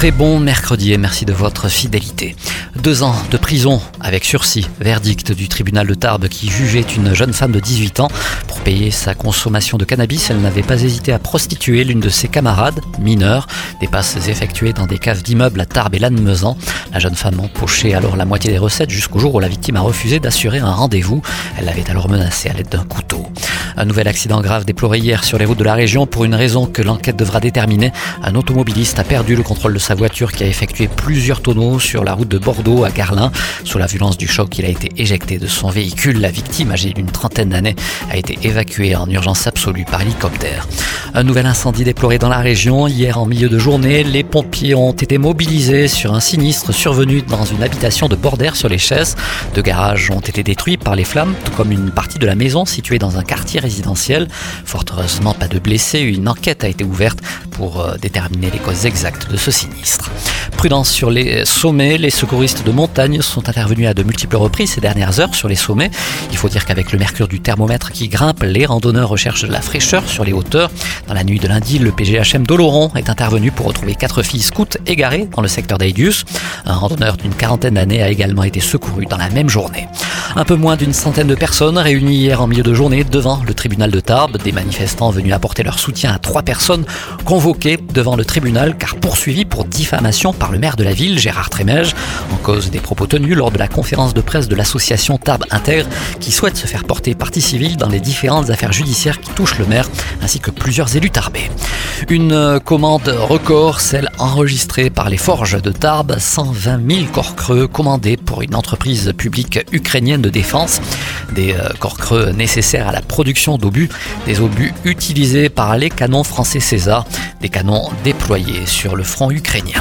Très bon mercredi et merci de votre fidélité. Deux ans de prison avec sursis, verdict du tribunal de Tarbes qui jugeait une jeune femme de 18 ans. Pour payer sa consommation de cannabis, elle n'avait pas hésité à prostituer l'une de ses camarades, mineure. Des passes effectuées dans des caves d'immeubles à Tarbes et Lannemezan. La jeune femme empochait alors la moitié des recettes jusqu'au jour où la victime a refusé d'assurer un rendez-vous. Elle l'avait alors menacée à l'aide d'un couteau. Un nouvel accident grave déploré hier sur les routes de la région pour une raison que l'enquête devra déterminer. Un automobiliste a perdu le contrôle de sa voiture qui a effectué plusieurs tonneaux sur la route de Bordeaux à Garlin. Sous la violence du choc, il a été éjecté de son véhicule. La victime, âgée d'une trentaine d'années, a été évacuée en urgence absolue par hélicoptère. Un nouvel incendie déploré dans la région. Hier en milieu de journée, les pompiers ont été mobilisés sur un sinistre survenu dans une habitation de Bordère sur les chaises. Deux garages ont été détruits par les flammes, tout comme une partie de la maison située dans un quartier Fort heureusement, pas de blessés. Une enquête a été ouverte pour euh, déterminer les causes exactes de ce sinistre. Prudence sur les sommets, les secouristes de montagne sont intervenus à de multiples reprises ces dernières heures sur les sommets. Il faut dire qu'avec le mercure du thermomètre qui grimpe, les randonneurs recherchent de la fraîcheur sur les hauteurs. Dans la nuit de lundi, le PGHM d'Oloron est intervenu pour retrouver quatre filles scouts égarées dans le secteur d'Aidius. Un randonneur d'une quarantaine d'années a également été secouru dans la même journée. Un peu moins d'une centaine de personnes réunies hier en milieu de journée devant le tribunal de Tarbes. Des manifestants venus apporter leur soutien à trois personnes convoquées devant le tribunal car poursuivies pour diffamation par le maire de la ville, Gérard Trémège, en cause des propos tenus lors de la conférence de presse de l'association Tarbes Intègre qui souhaite se faire porter partie civile dans les différentes affaires judiciaires qui touchent le maire ainsi que plusieurs élus tarbés. Une commande record, celle enregistrée par les forges de Tarbes, 120 000 corps creux commandés pour une entreprise publique ukrainienne de défense. Des euh, corps creux nécessaires à la production d'obus, des obus utilisés par les canons français César, des canons déployés sur le front ukrainien.